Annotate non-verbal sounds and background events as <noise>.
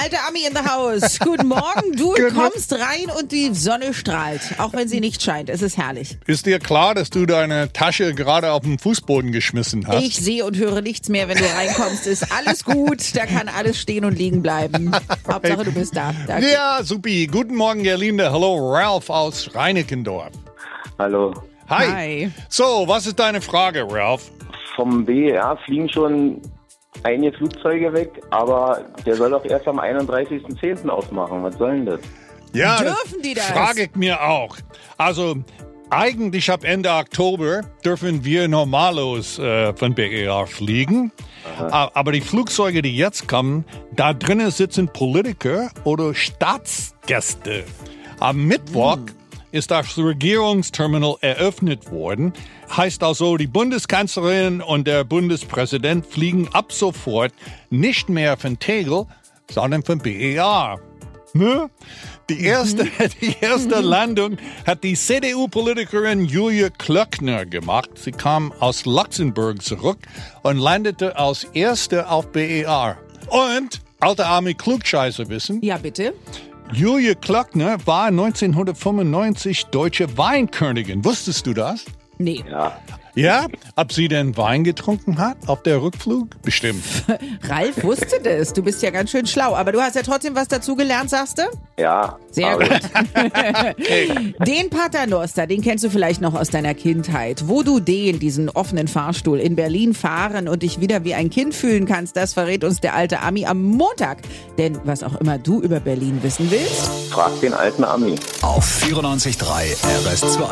Alter Ami in the house. <laughs> Guten Morgen. Du kommst rein und die Sonne strahlt. Auch wenn sie nicht scheint. Es ist herrlich. Ist dir klar, dass du deine Tasche gerade auf den Fußboden geschmissen hast? Ich sehe und höre nichts mehr, wenn du reinkommst. Ist alles gut. Da kann alles stehen und liegen bleiben. <laughs> Hauptsache, du bist da. Danke. Ja, supi. Guten Morgen, Gerlinde. Hallo, Ralph aus Reinickendorf. Hallo. Hi. Hi. So, was ist deine Frage, Ralph? Vom BER fliegen schon einige Flugzeuge weg, aber der soll doch erst am 31.10. aufmachen. Was soll denn das? Ja, Dürfen die das? Frage ich mir auch. Also, eigentlich ab Ende Oktober dürfen wir normallos äh, von BER fliegen. A- Aber die Flugzeuge, die jetzt kommen, da drinnen sitzen Politiker oder Staatsgäste. Am Mittwoch ist das Regierungsterminal eröffnet worden. Heißt also, die Bundeskanzlerin und der Bundespräsident fliegen ab sofort nicht mehr von Tegel, sondern von BER. Ne? Die erste, <laughs> die erste Landung hat die CDU-Politikerin Julia Klöckner gemacht. Sie kam aus Luxemburg zurück und landete als erste auf BER. Und, alte Arme Klugscheißer wissen, Ja, bitte. Julia Klöckner war 1995 deutsche Weinkönigin. Wusstest du das? Nee. Ja, Ja? Ob sie denn Wein getrunken hat auf der Rückflug? Bestimmt. <laughs> Ralf wusste das. Du bist ja ganz schön schlau. Aber du hast ja trotzdem was dazugelernt, sagst du? ja. Sehr gut. <laughs> Den Paternoster, den kennst du vielleicht noch aus deiner Kindheit. Wo du den, diesen offenen Fahrstuhl in Berlin fahren und dich wieder wie ein Kind fühlen kannst, das verrät uns der alte Ami am Montag. Denn was auch immer du über Berlin wissen willst, Frag den alten Ami. Auf 94.3 RS2.